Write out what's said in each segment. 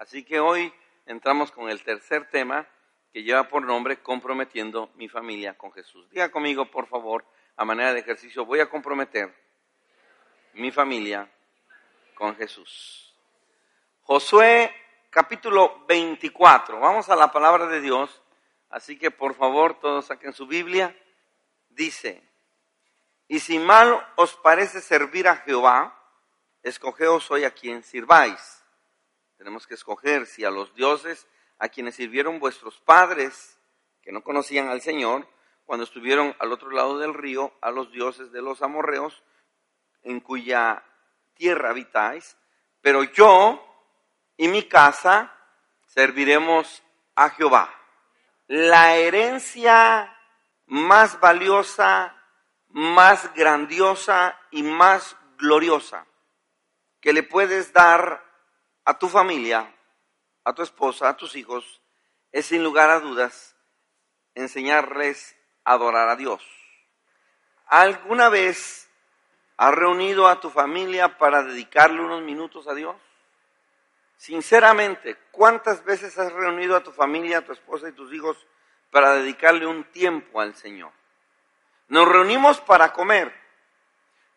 Así que hoy entramos con el tercer tema que lleva por nombre comprometiendo mi familia con Jesús. Diga conmigo, por favor, a manera de ejercicio, voy a comprometer mi familia con Jesús. Josué capítulo 24. Vamos a la palabra de Dios. Así que por favor todos saquen su Biblia. Dice, y si mal os parece servir a Jehová, escogeos hoy a quien sirváis. Tenemos que escoger si a los dioses a quienes sirvieron vuestros padres, que no conocían al Señor, cuando estuvieron al otro lado del río, a los dioses de los amorreos, en cuya tierra habitáis, pero yo y mi casa serviremos a Jehová. La herencia más valiosa, más grandiosa y más gloriosa que le puedes dar a tu familia, a tu esposa, a tus hijos, es sin lugar a dudas enseñarles a adorar a Dios. ¿Alguna vez has reunido a tu familia para dedicarle unos minutos a Dios? Sinceramente, ¿cuántas veces has reunido a tu familia, a tu esposa y tus hijos para dedicarle un tiempo al Señor? Nos reunimos para comer,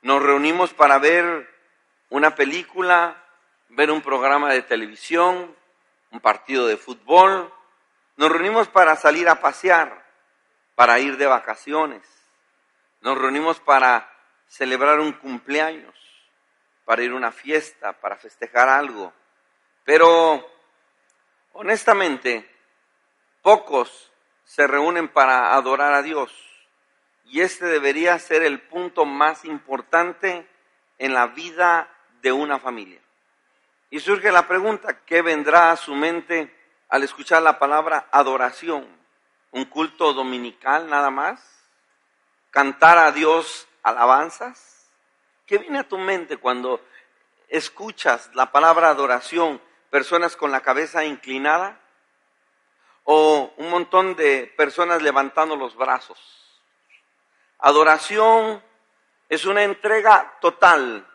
nos reunimos para ver una película, ver un programa de televisión, un partido de fútbol. Nos reunimos para salir a pasear, para ir de vacaciones. Nos reunimos para celebrar un cumpleaños, para ir a una fiesta, para festejar algo. Pero, honestamente, pocos se reúnen para adorar a Dios. Y este debería ser el punto más importante en la vida de una familia. Y surge la pregunta, ¿qué vendrá a su mente al escuchar la palabra adoración? ¿Un culto dominical nada más? ¿Cantar a Dios alabanzas? ¿Qué viene a tu mente cuando escuchas la palabra adoración? ¿Personas con la cabeza inclinada? ¿O un montón de personas levantando los brazos? Adoración es una entrega total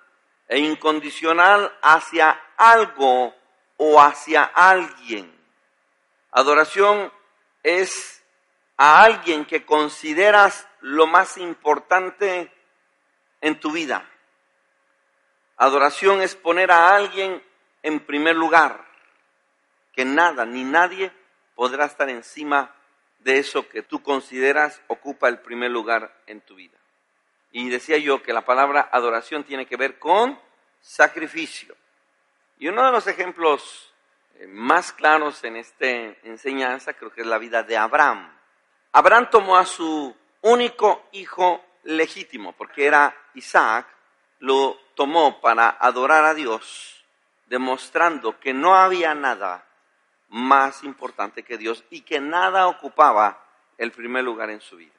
e incondicional hacia algo o hacia alguien. Adoración es a alguien que consideras lo más importante en tu vida. Adoración es poner a alguien en primer lugar, que nada ni nadie podrá estar encima de eso que tú consideras ocupa el primer lugar en tu vida. Y decía yo que la palabra adoración tiene que ver con sacrificio. Y uno de los ejemplos eh, más claros en esta enseñanza creo que es la vida de Abraham. Abraham tomó a su único hijo legítimo, porque era Isaac, lo tomó para adorar a Dios, demostrando que no había nada más importante que Dios y que nada ocupaba el primer lugar en su vida.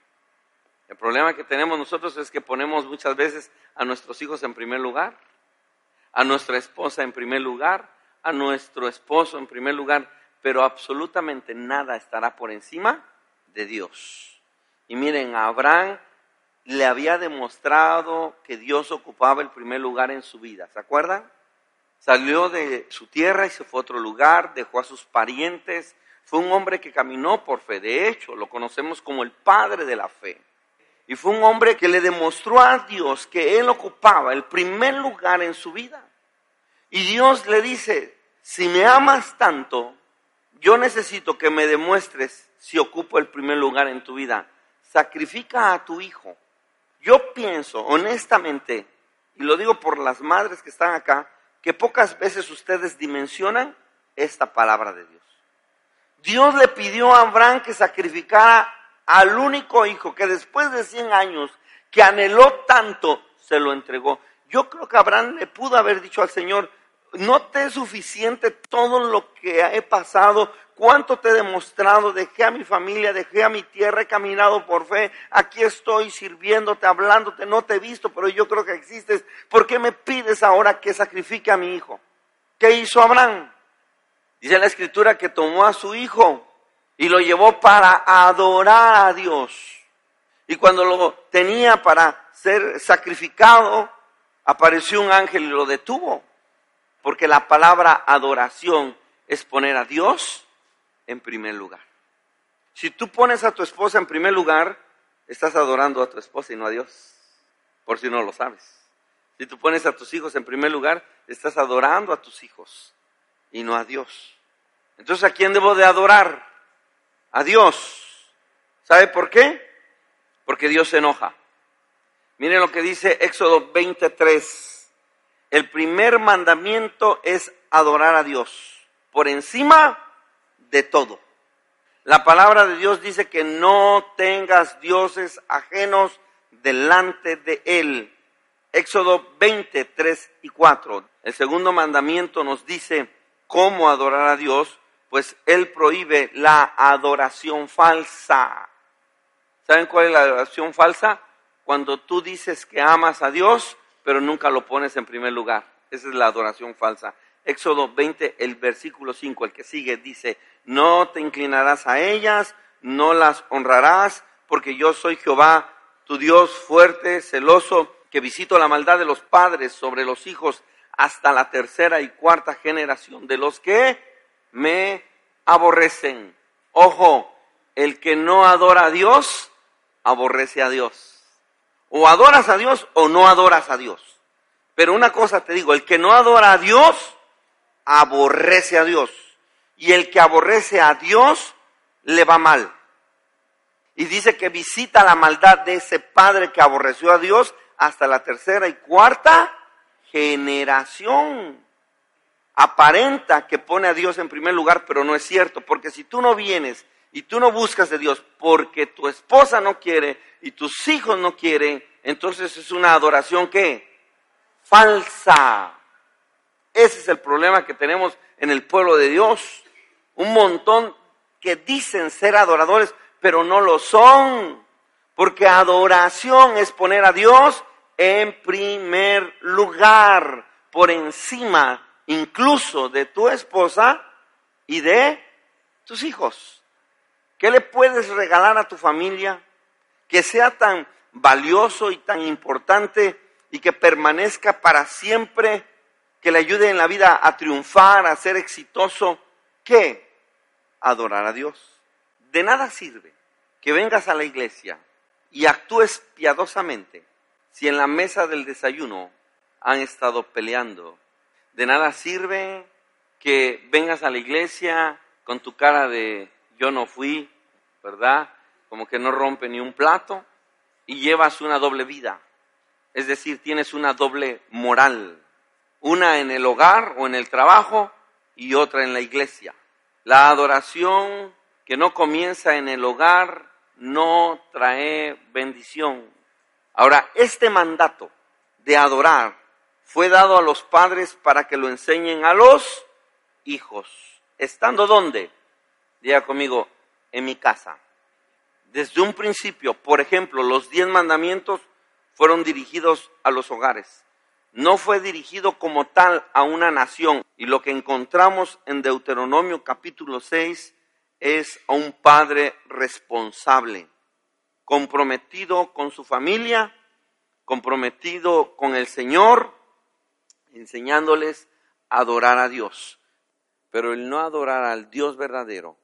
El problema que tenemos nosotros es que ponemos muchas veces a nuestros hijos en primer lugar, a nuestra esposa en primer lugar, a nuestro esposo en primer lugar, pero absolutamente nada estará por encima de Dios. Y miren, Abraham le había demostrado que Dios ocupaba el primer lugar en su vida, ¿se acuerdan? Salió de su tierra y se fue a otro lugar, dejó a sus parientes, fue un hombre que caminó por fe, de hecho, lo conocemos como el padre de la fe. Y fue un hombre que le demostró a Dios que él ocupaba el primer lugar en su vida. Y Dios le dice, si me amas tanto, yo necesito que me demuestres si ocupo el primer lugar en tu vida. Sacrifica a tu hijo. Yo pienso, honestamente, y lo digo por las madres que están acá, que pocas veces ustedes dimensionan esta palabra de Dios. Dios le pidió a Abraham que sacrificara al único hijo que después de 100 años, que anheló tanto, se lo entregó. Yo creo que Abraham le pudo haber dicho al Señor, no te es suficiente todo lo que he pasado, cuánto te he demostrado, dejé a mi familia, dejé a mi tierra, he caminado por fe, aquí estoy sirviéndote, hablándote, no te he visto, pero yo creo que existes. ¿Por qué me pides ahora que sacrifique a mi hijo? ¿Qué hizo Abraham? Dice la escritura que tomó a su hijo y lo llevó para adorar a Dios. Y cuando lo tenía para ser sacrificado, apareció un ángel y lo detuvo. Porque la palabra adoración es poner a Dios en primer lugar. Si tú pones a tu esposa en primer lugar, estás adorando a tu esposa y no a Dios, por si no lo sabes. Si tú pones a tus hijos en primer lugar, estás adorando a tus hijos y no a Dios. Entonces, ¿a quién debo de adorar? A Dios. ¿Sabe por qué? Porque Dios se enoja. Miren lo que dice Éxodo 23. El primer mandamiento es adorar a Dios por encima de todo. La palabra de Dios dice que no tengas dioses ajenos delante de Él. Éxodo 23 y 4. El segundo mandamiento nos dice cómo adorar a Dios, pues Él prohíbe la adoración falsa. ¿Saben cuál es la adoración falsa? cuando tú dices que amas a Dios, pero nunca lo pones en primer lugar. Esa es la adoración falsa. Éxodo 20, el versículo 5, el que sigue, dice, no te inclinarás a ellas, no las honrarás, porque yo soy Jehová, tu Dios fuerte, celoso, que visito la maldad de los padres sobre los hijos hasta la tercera y cuarta generación de los que me aborrecen. Ojo, el que no adora a Dios, aborrece a Dios. O adoras a Dios o no adoras a Dios. Pero una cosa te digo, el que no adora a Dios, aborrece a Dios. Y el que aborrece a Dios, le va mal. Y dice que visita la maldad de ese padre que aborreció a Dios hasta la tercera y cuarta generación. Aparenta que pone a Dios en primer lugar, pero no es cierto, porque si tú no vienes y tú no buscas de Dios porque tu esposa no quiere y tus hijos no quieren, entonces es una adoración que falsa. Ese es el problema que tenemos en el pueblo de Dios. Un montón que dicen ser adoradores, pero no lo son. Porque adoración es poner a Dios en primer lugar, por encima incluso de tu esposa y de tus hijos. ¿Qué le puedes regalar a tu familia que sea tan valioso y tan importante y que permanezca para siempre, que le ayude en la vida a triunfar, a ser exitoso? ¿Qué? Adorar a Dios. De nada sirve que vengas a la iglesia y actúes piadosamente si en la mesa del desayuno han estado peleando. De nada sirve que vengas a la iglesia con tu cara de yo no fui, ¿verdad? Como que no rompe ni un plato y llevas una doble vida. Es decir, tienes una doble moral. Una en el hogar o en el trabajo y otra en la iglesia. La adoración que no comienza en el hogar no trae bendición. Ahora, este mandato de adorar fue dado a los padres para que lo enseñen a los hijos. ¿Estando dónde? Diga conmigo, en mi casa. Desde un principio, por ejemplo, los diez mandamientos fueron dirigidos a los hogares. No fue dirigido como tal a una nación. Y lo que encontramos en Deuteronomio capítulo 6 es a un padre responsable, comprometido con su familia, comprometido con el Señor, enseñándoles a adorar a Dios. Pero el no adorar al Dios verdadero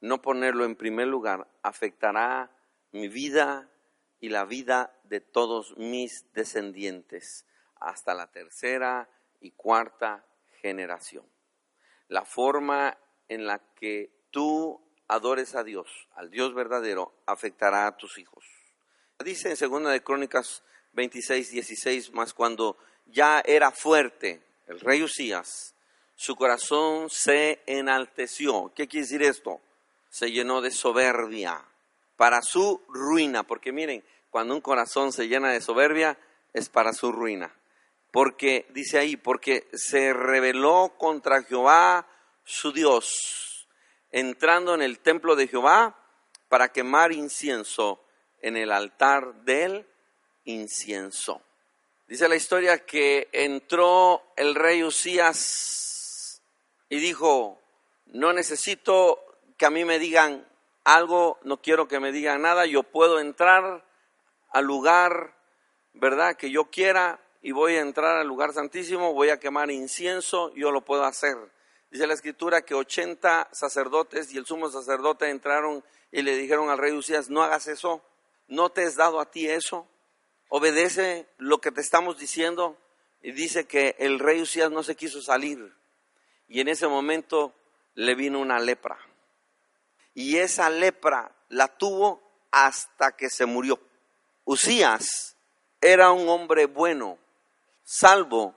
no ponerlo en primer lugar afectará mi vida y la vida de todos mis descendientes hasta la tercera y cuarta generación. La forma en la que tú adores a Dios, al Dios verdadero, afectará a tus hijos. Dice en segunda de Crónicas 26, 16, más cuando ya era fuerte el rey Usías, su corazón se enalteció. ¿Qué quiere decir esto? se llenó de soberbia para su ruina, porque miren, cuando un corazón se llena de soberbia es para su ruina. Porque, dice ahí, porque se rebeló contra Jehová su Dios, entrando en el templo de Jehová para quemar incienso en el altar del incienso. Dice la historia que entró el rey Usías y dijo, no necesito que a mí me digan algo, no quiero que me digan nada, yo puedo entrar al lugar, ¿verdad? Que yo quiera y voy a entrar al lugar santísimo, voy a quemar incienso, yo lo puedo hacer. Dice la escritura que 80 sacerdotes y el sumo sacerdote entraron y le dijeron al rey Usías, no hagas eso, no te es dado a ti eso, obedece lo que te estamos diciendo. Y dice que el rey Usías no se quiso salir. Y en ese momento le vino una lepra. Y esa lepra la tuvo hasta que se murió. Usías era un hombre bueno, salvo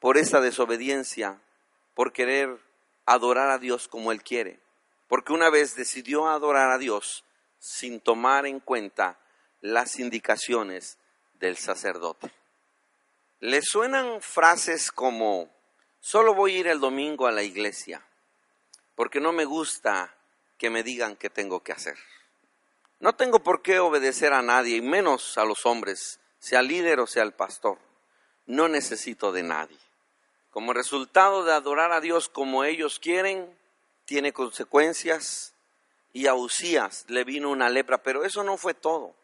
por esa desobediencia, por querer adorar a Dios como él quiere. Porque una vez decidió adorar a Dios sin tomar en cuenta las indicaciones del sacerdote. Le suenan frases como, solo voy a ir el domingo a la iglesia, porque no me gusta que me digan qué tengo que hacer. No tengo por qué obedecer a nadie, y menos a los hombres, sea líder o sea el pastor. No necesito de nadie. Como resultado de adorar a Dios como ellos quieren, tiene consecuencias y a Usías le vino una lepra, pero eso no fue todo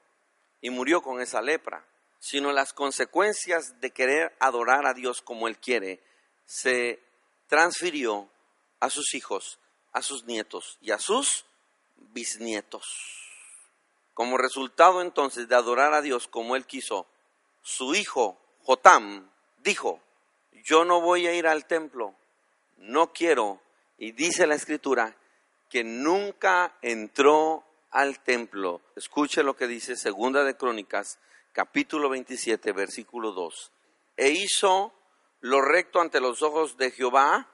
y murió con esa lepra sino las consecuencias de querer adorar a Dios como Él quiere, se transfirió a sus hijos, a sus nietos y a sus bisnietos. Como resultado entonces de adorar a Dios como Él quiso, su hijo Jotam dijo, yo no voy a ir al templo, no quiero, y dice la escritura, que nunca entró al templo. Escuche lo que dice Segunda de Crónicas capítulo 27, versículo 2. E hizo lo recto ante los ojos de Jehová,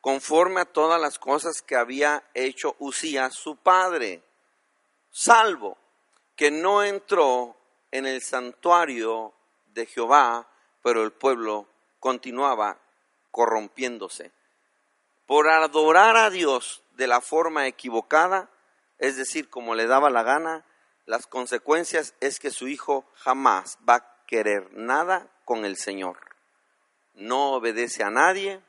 conforme a todas las cosas que había hecho Usías su padre, salvo que no entró en el santuario de Jehová, pero el pueblo continuaba corrompiéndose. Por adorar a Dios de la forma equivocada, es decir, como le daba la gana, las consecuencias es que su hijo jamás va a querer nada con el Señor. No obedece a nadie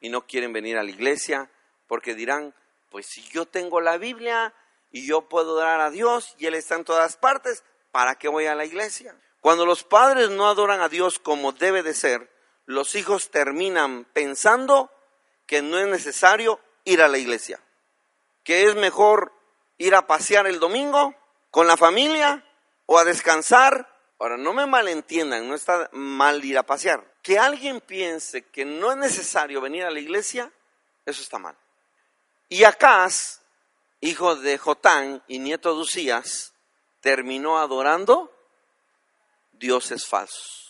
y no quieren venir a la iglesia porque dirán, pues si yo tengo la Biblia y yo puedo dar a Dios y Él está en todas partes, ¿para qué voy a la iglesia? Cuando los padres no adoran a Dios como debe de ser, los hijos terminan pensando que no es necesario ir a la iglesia, que es mejor ir a pasear el domingo con la familia o a descansar. Ahora, no me malentiendan, no está mal ir a pasear. Que alguien piense que no es necesario venir a la iglesia, eso está mal. Y Acaz, hijo de Jotán y nieto de Usías, terminó adorando dioses falsos.